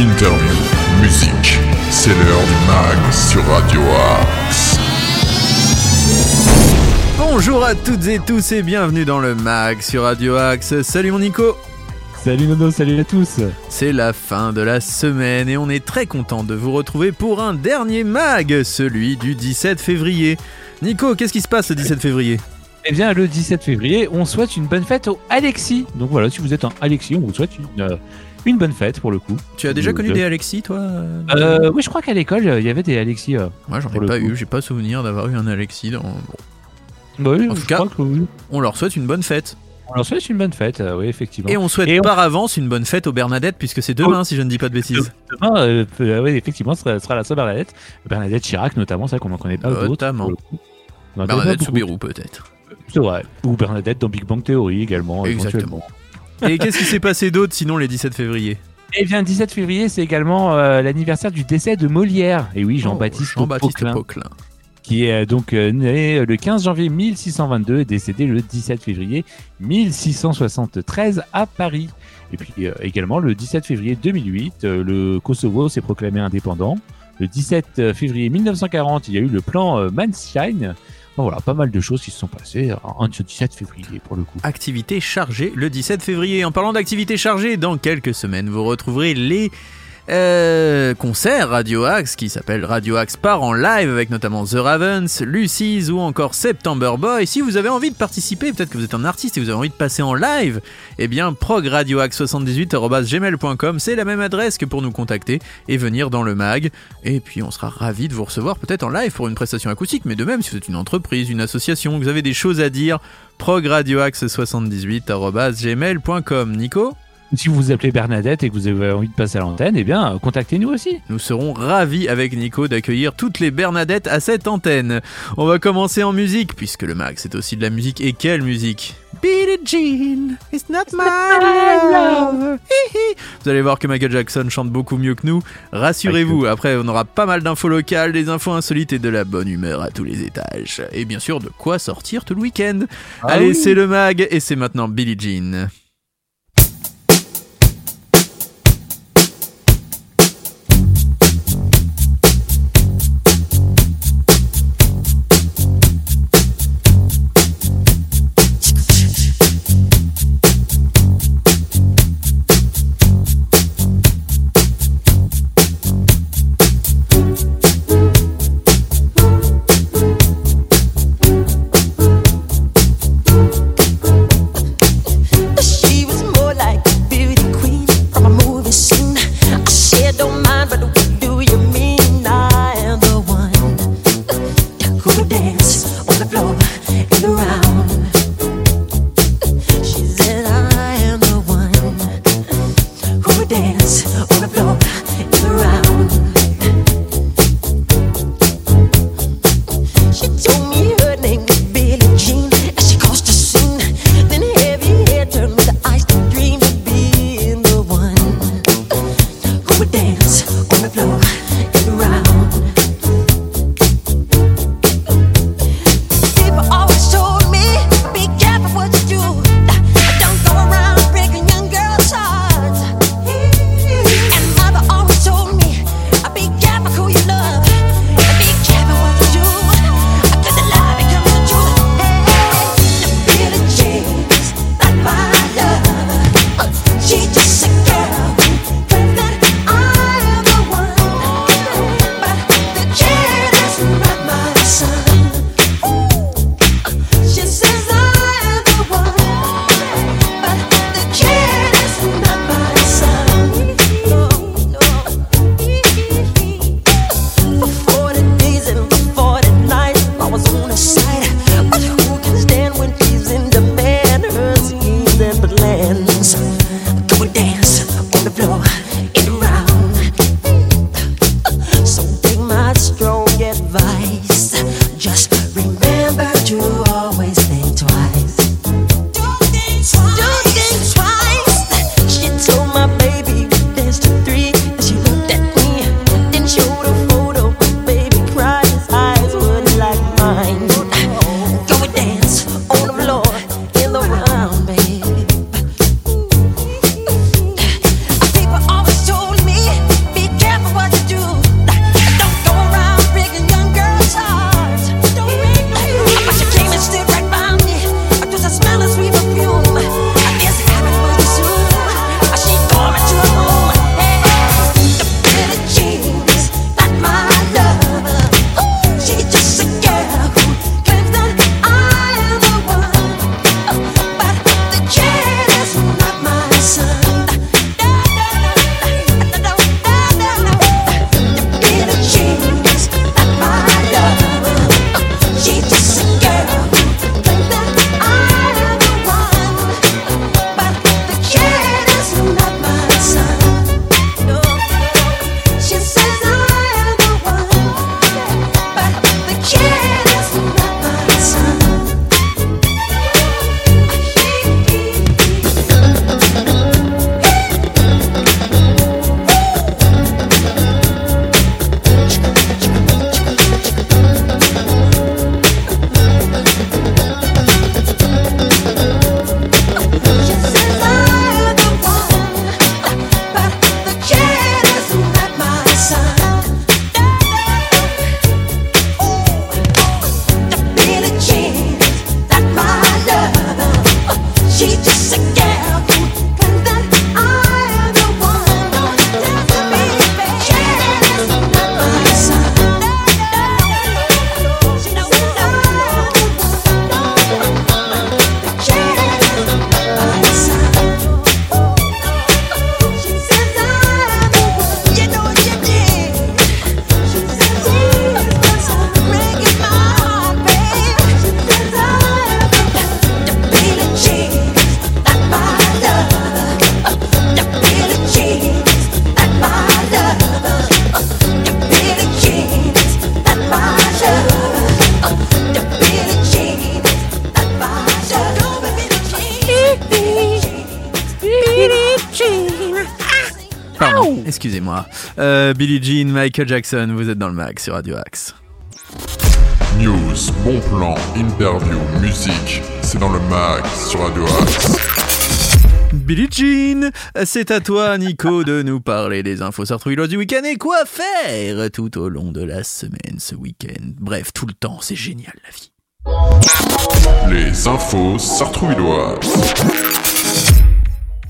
interview, musique. C'est l'heure du mag sur Radio Axe. Bonjour à toutes et tous et bienvenue dans le mag sur Radio Axe. Salut mon Nico Salut Nono, salut à tous C'est la fin de la semaine et on est très content de vous retrouver pour un dernier mag, celui du 17 février. Nico, qu'est-ce qui se passe le 17 février? Eh bien, le 17 février, on souhaite une bonne fête au Alexis. Donc voilà, si vous êtes un Alexis, on vous souhaite une, euh, une bonne fête pour le coup. Tu as déjà Euh, connu de- des Alexis toi euh, Euh, oui, je crois qu'à l'école, il y avait des Alexis. euh. Moi j'en ai pas coup. eu, j'ai pas souvenir d'avoir eu un Alexis. Dans... bon. Bah oui, En tout cas- crois que oui. On leur souhaite une bonne fête. On leur souhaite une bonne fête, euh, oui, effectivement. Et on souhaite Et on- par avance une bonne fête aux Bernadette puisque c'est demain si je ne dis pas de bêtises. Demain, euh, euh, oui, effectivement, ce sera, la Saint-Bernadette. Bernadette Chirac, notamment, vrai qu'on n'en connaît pas. Notamment. Bernadette. Soubirou peut-être. C'est vrai. Ou Bernadette dans Big Bang Theory également. Exactement. Et qu'est-ce qui s'est passé d'autre sinon les 17 février? Eh bien, 17 février, c'est également euh, l'anniversaire du décès de Molière. Et oui, Jean-Baptiste Oh, Jean-Baptiste Poquelin. Poquelin. qui est euh, donc euh, né le 15 janvier 1622 et décédé le 17 février 1673 à Paris. Et puis également le 17 février 2008, euh, le Kosovo s'est proclamé indépendant. Le 17 février 1940, il y a eu le plan Manstein. Voilà, pas mal de choses qui se sont passées en en ce 17 février pour le coup. Activité chargée le 17 février. En parlant d'activité chargée, dans quelques semaines, vous retrouverez les euh, concerts Radio Axe qui s'appellent Radio Axe part en live avec notamment The Ravens, Lucy's ou encore September Boy. Si vous avez envie de participer, peut-être que vous êtes un artiste et vous avez envie de passer en live, eh bien progradioaxe78@gmail.com, c'est la même adresse que pour nous contacter et venir dans le mag. Et puis on sera ravi de vous recevoir peut-être en live pour une prestation acoustique, mais de même si vous êtes une entreprise, une association, vous avez des choses à dire, progradioaxe78@gmail.com. Nico, Si vous vous appelez Bernadette et que vous avez envie de passer à l'antenne, eh bien, contactez-nous aussi. nous serons ravis avec Nico d'accueillir toutes les Bernadettes à cette antenne. On va commencer en musique puisque le mag c'est aussi de la musique et quelle musique? Billie Jean, it's not my love. Vous allez voir que Michael Jackson chante beaucoup mieux que nous. Rassurez-vous, après on aura pas mal d'infos locales, des infos insolites et de la bonne humeur à tous les étages. Et bien sûr de quoi sortir tout le week-end. Ah Allez, oui. c'est le mag et c'est maintenant Billie Jean. Excusez-moi. Euh, Billie Jean, Michael Jackson, vous êtes dans le mag sur Radio Axe. News, bon plan, interview, musique, c'est dans le mag sur Radio Axe. Billie Jean, c'est à toi, Nico, de nous parler des infos sartrouilloises du week-end et quoi faire tout au long de la semaine, ce week-end. Bref, tout le temps, c'est génial la vie. Les infos sartrouilloises.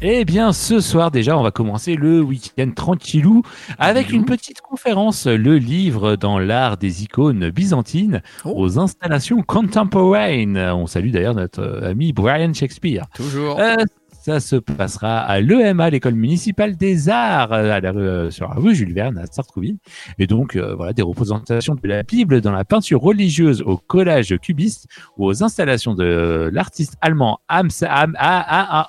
Eh bien, ce soir déjà, on va commencer le week-end tranquillou avec une petite conférence, le livre dans l'art des icônes byzantines Oh. aux installations contemporaines. On salue d'ailleurs notre euh, ami Brian Shakespeare. Toujours. Euh, ça se passera à l'EMA, l'école municipale des arts, à la, rue- euh, sur la rue Jules Verne à Sartrouville. Et donc, euh, voilà, des représentations de la Bible dans la peinture religieuse au collage cubiste ou aux installations de l'artiste allemand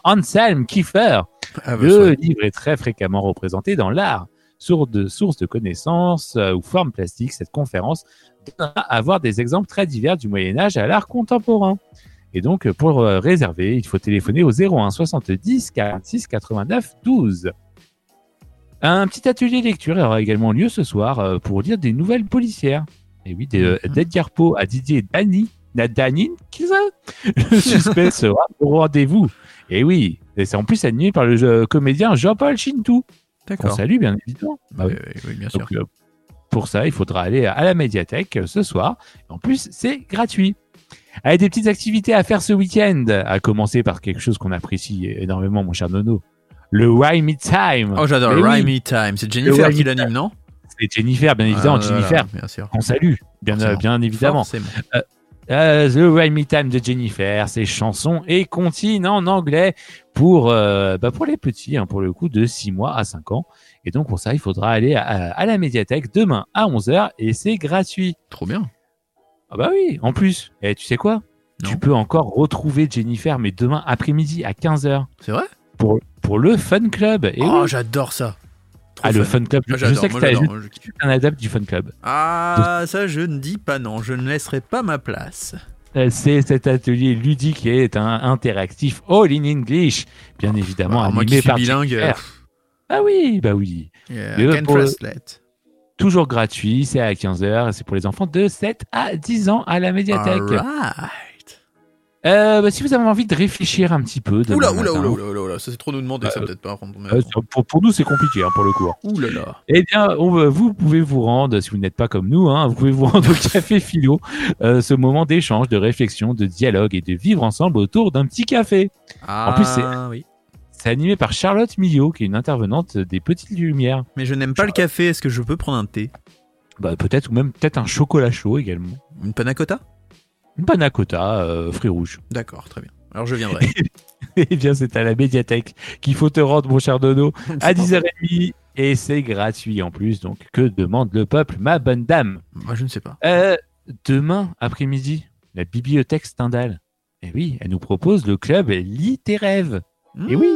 Anselm Kiefer. Ah, bah, Le livre est très fréquemment représenté dans l'art. Source de, source de connaissances euh, ou forme plastique, cette conférence donnera à voir des exemples très divers du Moyen Âge à l'art contemporain. Et donc, pour euh, réserver, il faut téléphoner au 01 70 46 89 12. Un petit atelier lecture aura également lieu ce soir euh, pour lire des nouvelles policières. Et oui, des, euh, Mhm. d'Edgar Poe à Didier Dany, Nadanin, qui ça? Le suspect sera au rendez-vous. Et oui, et c'est en plus animé par le comédien Jean-Paul Chintou. D'accord. salue, bien évidemment. Bah oui. Oui, bien sûr. Donc, pour ça, il faudra aller à la médiathèque ce soir. En plus, c'est gratuit. Avec des petites activités à faire ce week-end, à commencer par quelque chose qu'on apprécie énormément, mon cher Nono. Le Why Me Time. Oh, j'adore Mais le oui, Rhyme Time. C'est Jennifer qui l'anime, non? C'est Jennifer, bien évidemment. Ah, Jennifer, Bien sûr. on salue, bien, Forcément. bien évidemment. Forcément. Euh, The Why Me Time de Jennifer, ses chansons et comptines en anglais pour, euh, bah pour les petits, hein, pour le coup, de 6 mois à 5 ans. Et donc, pour ça, il faudra aller à, à la médiathèque demain à 11h et c'est gratuit. Trop bien. Ah bah oui, en plus. Et tu sais quoi? Non. Tu peux encore retrouver Jennifer, mais demain après-midi à 15h C'est vrai? Pour, pour le Fun Club. Et Oh, oui. j'adore ça. Trop Ah, le fun. Club, Ah, je sais que kiffe. un adepte du Fun Club. Ah, ça, je ne dis pas non. Je ne laisserai pas ma place. Euh, C'est cet atelier ludique et est un interactif all in English, bien évidemment Ah, moi qui animé suis par bilingue. Jennifer. Ah oui, bah oui. Yeah, can pour le-. Toujours gratuit, c'est à 15h et c'est pour les enfants de 7 à 10 ans à la médiathèque. Alright. Euh, bah, si vous avez envie de réfléchir un petit peu. Oula, oula, oula, oula, oula, oula, ça c'est trop nous demander, ça Euh, peut-être pas. euh, pour, pour nous, c'est compliqué hein, pour le coup. Ouh là là. Eh bien, on vous pouvez vous rendre, si vous n'êtes pas comme nous, hein, vous pouvez vous rendre au Café Philo, euh, ce moment d'échange, de réflexion, de dialogue et de vivre ensemble autour d'un petit café. Ah, plus, c'est- oui. C'est animé par Charlotte Millot, qui est une intervenante des Petites Lumières. Mais je n'aime pas le café, est-ce que je peux prendre un thé? Bah, peut-être, ou même peut-être un chocolat chaud également. Une panna cotta? Une panna cotta, euh, fruits rouges. D'accord, très bien. Alors je viendrai. Eh bien, c'est à la médiathèque qu'il faut te rendre, mon cher Dono, à 10h30. Et c'est gratuit en plus, donc que demande le peuple, ma bonne dame? Moi je ne sais pas. Euh, demain après-midi, la bibliothèque Stendhal. Et oui, elle nous propose le club Lis tes rêves. Eh oui.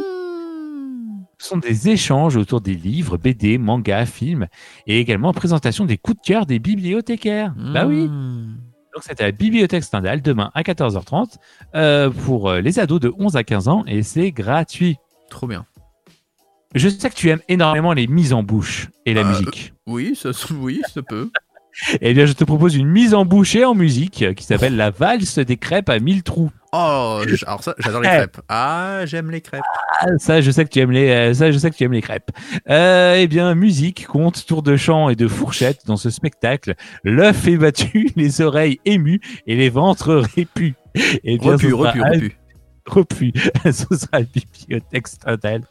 Ce sont des échanges autour des livres, BD, mangas, films et également présentation des coups de cœur des bibliothécaires. Bah oui. Mmh. Donc c'est à la bibliothèque Stendhal demain à 14h30 euh, pour euh, les ados de 11 à 15 ans et c'est gratuit. Trop bien. Je sais que tu aimes énormément les mises en bouche et la Euh, musique. Oui, ça, oui, ça peut. Eh bien, je te propose une mise en bouche et en musique qui s'appelle la valse des crêpes à mille trous. Oh, alors ça, j'adore les crêpes. Ah, j'aime les crêpes. Ah, ça, je sais que tu aimes les, euh, ça, je sais que tu aimes les crêpes. Euh, eh bien, musique, conte, tour de chant et de fourchette dans ce spectacle. L'œuf est battu, les oreilles émues et les ventres répus. Eh bien, Repu, repu, repu. Repu. ce sera la bibliothèque Stendhal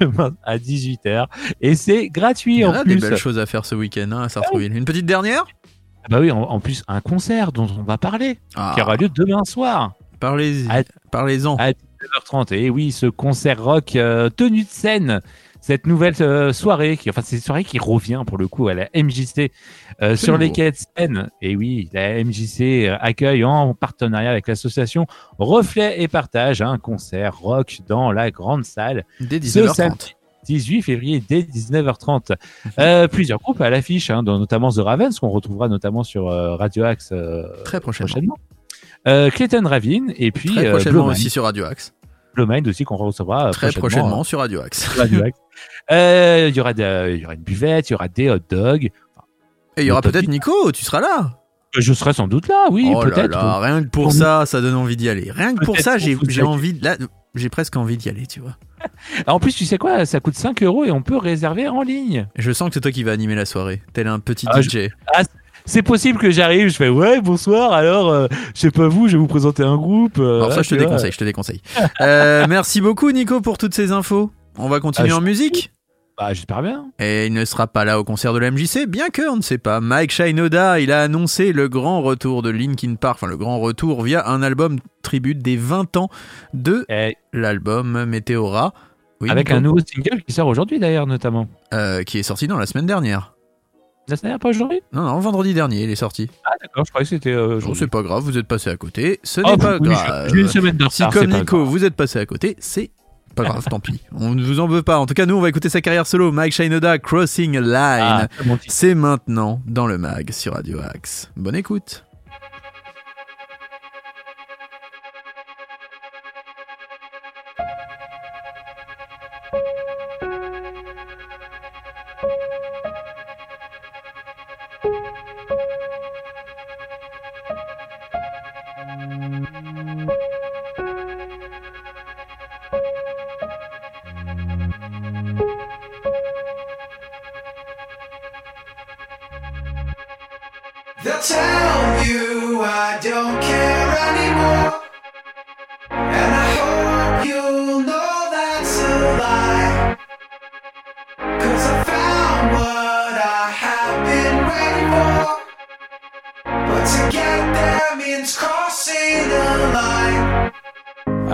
demain à 18h. Et c'est Il gratuit y en en a plus. des belles choses à faire ce week-end hein, à Sartrouville. Une petite dernière? Bah oui, en, en plus, un concert dont on va parler, ah, qui aura lieu demain soir. Parlez-y. Ah, Parlez-en. à 19h30. Et oui, ce concert rock euh, tenu de scène, cette nouvelle euh, soirée, qui, enfin, c'est une soirée qui revient pour le coup à la MJC euh, sur nouveau. les quais de Seine. Et oui, la MJC euh, accueille en partenariat avec l'association Reflet et Partage un concert rock dans la grande salle Dès ce 19h30. samedi 18 février dès 19h30. Euh, plusieurs groupes à l'affiche, hein, dont notamment The Ravens, qu'on retrouvera notamment sur euh, Radio Axe euh, Très prochainement. prochainement. Clayton Ravine et puis Très prochainement aussi sur Radio Axe. Mind aussi qu'on recevra euh, Très prochainement, prochainement sur Radio Axe. euh, sur Radio Axe. Euh, Il y aura de- il y aura une buvette, il y aura des hot dogs. Et il y aura peut-être. Nico, tu seras là. Je serai sans doute là, oui, oh peut-être. rien que pour Pour ça, ça donne envie d'y aller. Rien que pour ça, j'ai envie de- là, j'ai presque envie d'y aller, tu vois. Ah, En plus, tu sais quoi, ça coûte 5 euros et on peut réserver en ligne. Je sens que c'est toi qui vas animer la soirée, tel un petit Ah, DJ. C'est possible que j'arrive, je fais ouais, bonsoir, alors, euh, je sais pas vous, je vais vous présenter un groupe. euh, Alors ça, là, je te déconseille, je te déconseille. Euh, merci beaucoup, Nico, pour toutes ces infos. On va continuer Ah, je- en musique. Bah, j'espère bien. Et il ne sera pas là au concert de la MJC, bien que, on ne sait pas. Mike Shinoda, il a annoncé le grand retour de Linkin Park, enfin le grand retour via un album tribute des 20 ans de Et l'album Meteora. Oui, avec un nouveau single qui sort aujourd'hui d'ailleurs, notamment. Euh, qui est sorti dans la semaine dernière. Ça s'est pas aujourd'hui? Non, non, vendredi dernier, il est sorti. Ah, d'accord, je croyais que c'était euh, c'est pas grave, vous êtes passé à côté. Ce Oh, n'est pas oui, grave. J'ai une semaine de Si comme Nico, vous êtes passé à côté, c'est pas grave, tant pis. On ne vous en veut pas. En tout cas, nous, on va écouter sa carrière solo. Mike Shinoda, Crossing Line. Ah. C'est maintenant dans le mag sur Radio Axe. Bonne écoute.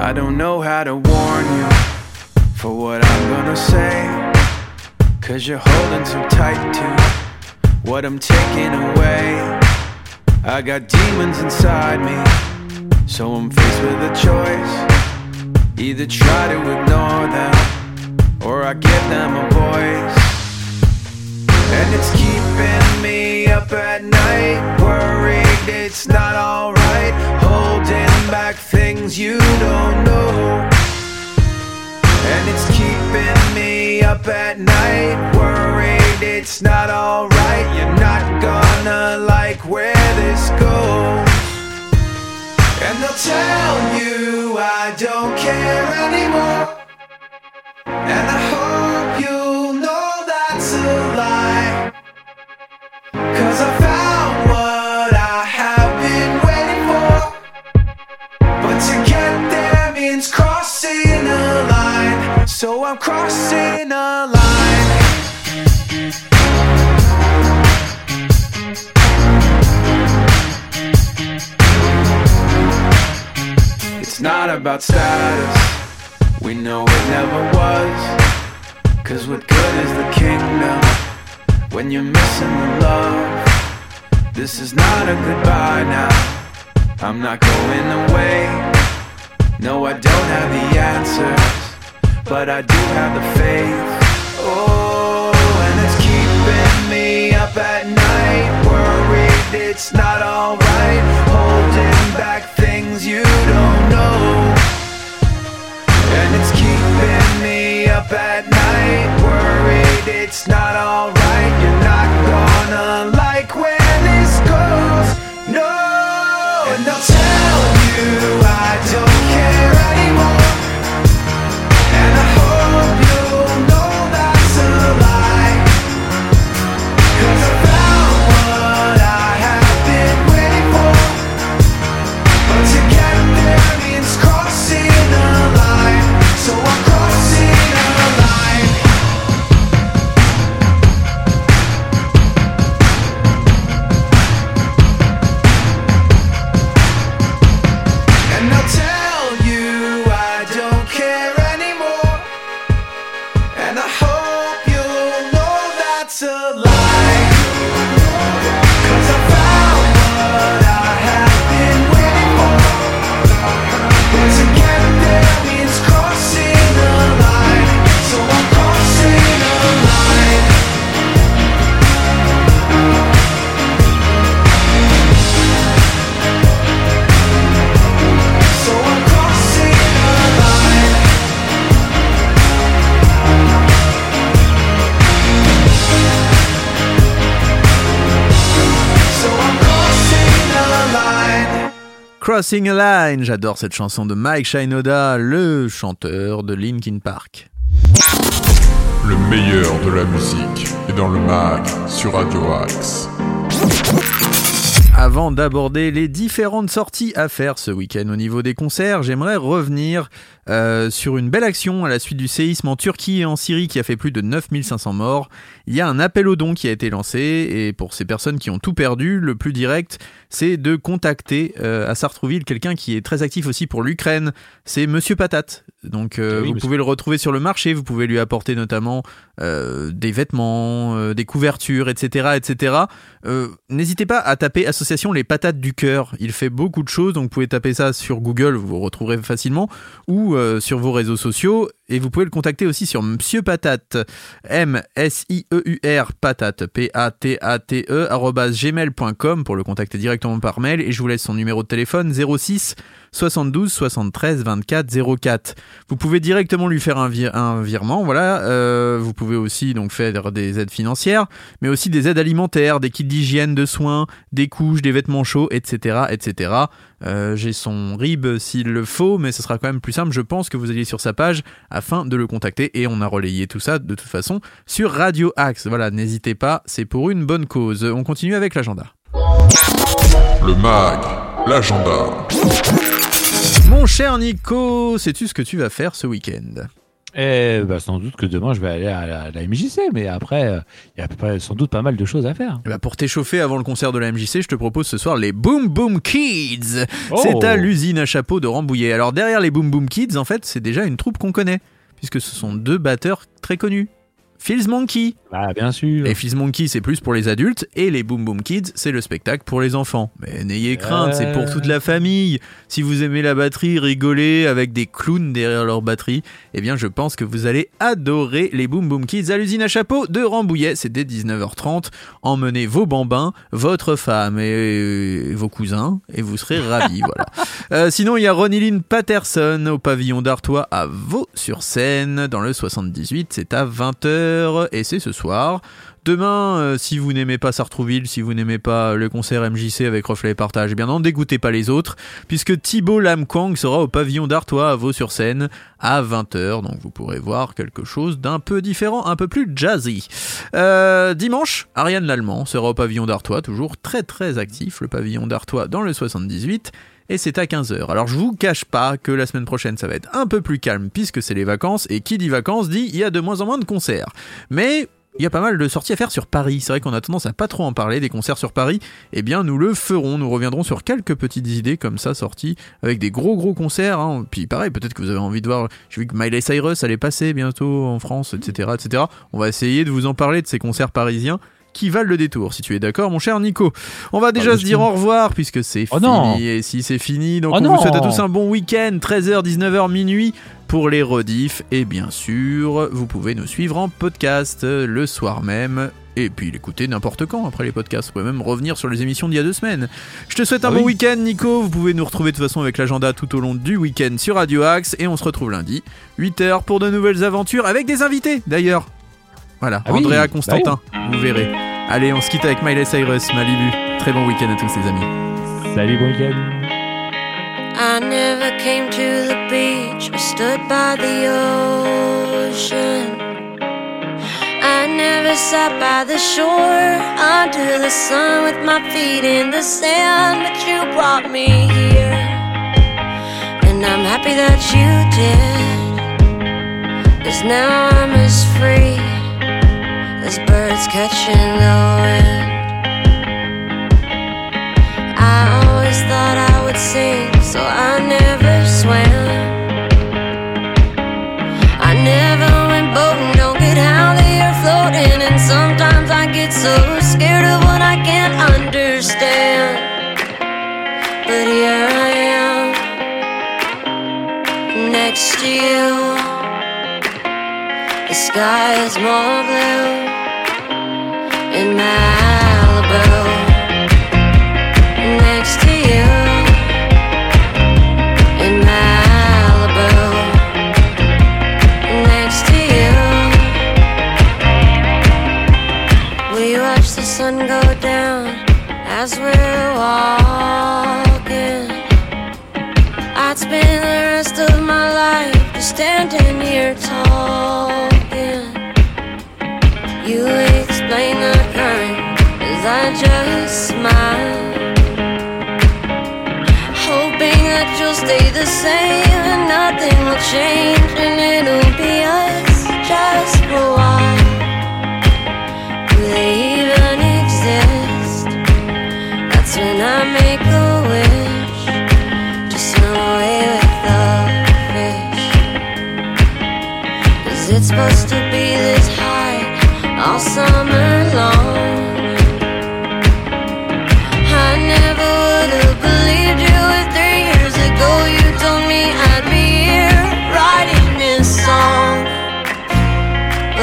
I don't know how to warn you for what I'm gonna say. Cause you're holding too tight to what I'm taking away. I got demons inside me, so I'm faced with a choice. Either try to ignore them, or I give them a voice. And it's keeping me up at night, worried it's not alright. Holding back things you don't know. And it's keeping me up at night, worried it's not alright. You're not gonna like where this goes. And they'll tell you I don't care anymore. So I'm crossing a line. It's not about status. We know it never was. Cause what good is the kingdom when you're missing the love? This is not a goodbye now. I'm not going away. No, I don't have the answers, but I do have the faith. Oh, and it's keeping me up at night, worried it's not alright, holding back things you don't know. And it's keeping me up at night, worried it's not alright. You're not gonna like where this goes, no. And they'll tell you I don't Crossing a Line, j'adore cette chanson de Mike Shinoda, le chanteur de Linkin Park. Le meilleur de la musique est dans le mag sur Radio Axe. Avant d'aborder les différentes sorties à faire ce week-end au niveau des concerts, j'aimerais revenir euh, sur une belle action à la suite du séisme en Turquie et en Syrie qui a fait plus de 9500 morts. Il y a un appel aux dons qui a été lancé et pour ces personnes qui ont tout perdu, le plus direct, c'est de contacter euh, à Sartrouville quelqu'un qui est très actif aussi pour l'Ukraine. C'est Monsieur Patate. Donc euh, Ah oui, vous monsieur. pouvez le retrouver sur le marché, vous pouvez lui apporter notamment euh, des vêtements, euh, des couvertures, etc. etc. Euh, N'hésitez pas à taper association les patates du cœur. Il fait beaucoup de choses, donc vous pouvez taper ça sur Google, vous retrouverez facilement, ou sur vos réseaux sociaux. Et vous pouvez le contacter aussi sur Monsieur Patate, M-S-I-E-U-R, patate, P-A-T-A-T-E, arobase gmail.com pour le contacter directement par mail. Et je vous laisse son numéro de téléphone 06 72 73 24 04. Vous pouvez directement lui faire un, un virement, voilà. Euh, vous pouvez aussi donc faire des aides financières, mais aussi des aides alimentaires, des kits d'hygiène, de soins, des couches, des vêtements chauds, etc., etc. Euh, J'ai son RIB s'il le faut, mais ce sera quand même plus simple. Je pense que vous alliez sur sa page afin de le contacter et on a relayé tout ça de toute façon sur Radio Axe. Voilà, n'hésitez pas, c'est pour une bonne cause. On continue avec l'agenda. Le mag, l'agenda. Mon cher Nico, sais-tu ce que tu vas faire ce week-end? Eh bah, sans doute que demain je vais aller à la, à la MJC, mais après, euh, il y a sans doute pas mal de choses à faire. Eh ben, pour t'échauffer avant le concert de la MJC, je te propose ce soir les Boom Boom Kids. Oh. C'est à l'usine à chapeau de Rambouillet. Alors derrière les Boom Boom Kids, en fait, c'est déjà une troupe qu'on connaît, puisque ce sont deux batteurs très connus. Phil's Monkey. Ah, bien sûr. Les Phil's Monkey, c'est plus pour les adultes, et les Boom Boom Kids, c'est le spectacle pour les enfants. Mais n'ayez crainte, c'est pour toute la famille. Si vous aimez la batterie, rigoler avec des clowns derrière leur batterie, eh bien je pense que vous allez adorer les Boom Boom Kids à l'usine à chapeau de Rambouillet. C'est dès 19h30. Emmenez vos bambins, votre femme et vos cousins, et vous serez ravis. voilà. Euh, sinon, il y a Ronnie Patterson au pavillon d'Artois à Vaux-sur-Seine dans le 78. C'est à 20h et c'est ce soir. Demain, euh, si vous n'aimez pas Sartrouville, si vous n'aimez pas le concert MJC avec Reflet et Partage, eh bien n'en dégoûtez pas les autres, puisque Thibaut Lamkwang sera au pavillon d'Artois à Vaux-sur-Seine à 20h, donc vous pourrez voir quelque chose d'un peu différent, un peu plus jazzy. Euh, dimanche, Ariane Lallemand sera au pavillon d'Artois, toujours très très actif, le pavillon d'Artois dans le 78 et c'est à 15h. Alors je vous cache pas que la semaine prochaine ça va être un peu plus calme puisque c'est les vacances et qui dit vacances dit il y a de moins en moins de concerts. Mais il y a pas mal de sorties à faire sur Paris. C'est vrai qu'on a tendance à pas trop en parler des concerts sur Paris. Eh bien, nous le ferons. Nous reviendrons sur quelques petites idées comme ça sorties avec des gros gros concerts. hein. Puis pareil, peut-être que vous avez envie de voir. J'ai vu que Miley Cyrus allait passer bientôt en France, etc., etc. On va essayer de vous en parler de ces concerts parisiens qui valent le détour, si tu es d'accord, mon cher Nico. On va déjà bien se dire au revoir puisque c'est Oh fini. non. Et si c'est fini, donc Oh on non. vous souhaite à tous un bon week-end, 13h, 19h, minuit pour les rediffs. Et bien sûr, vous pouvez nous suivre en podcast euh, le soir même. Et puis l'écouter n'importe quand après les podcasts. Vous pouvez même revenir sur les émissions d'il y a deux semaines. Je te souhaite un Ah bon oui. week-end, Nico. Vous pouvez nous retrouver de toute façon avec l'agenda tout au long du week-end sur Radio Axe. Et on se retrouve lundi, 8h pour de nouvelles aventures avec des invités d'ailleurs. Voilà, Ah oui, Andrea bah Constantin, vous verrez. Allez, on se quitte avec Miley Cyrus, Malibu. Très bon week-end à tous les amis. Salut, bon week-end. I never came to the beach or stood by the ocean. I never sat by the shore under the sun with my feet in the sand, but you brought me here. And I'm happy that you did. Cause now I'm as free as birds catching the wind. I always thought I would sing, so I never swam. I never went boating, don't get how they are floating, and sometimes I get so scared of what I can't understand. But here I am, next to you. The sky is more blue watch the sun go down as we're walking. I'd spend the rest of my life just standing here talking. Just smile. Hoping that you'll stay the same and nothing will change and it'll be us just for a while. Do they even exist? That's when I make a wish to swim away with the fish. Cause it's supposed to be this high all summer long.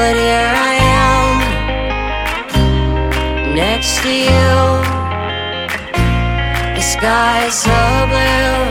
But here I am, next to you. The sky's so blue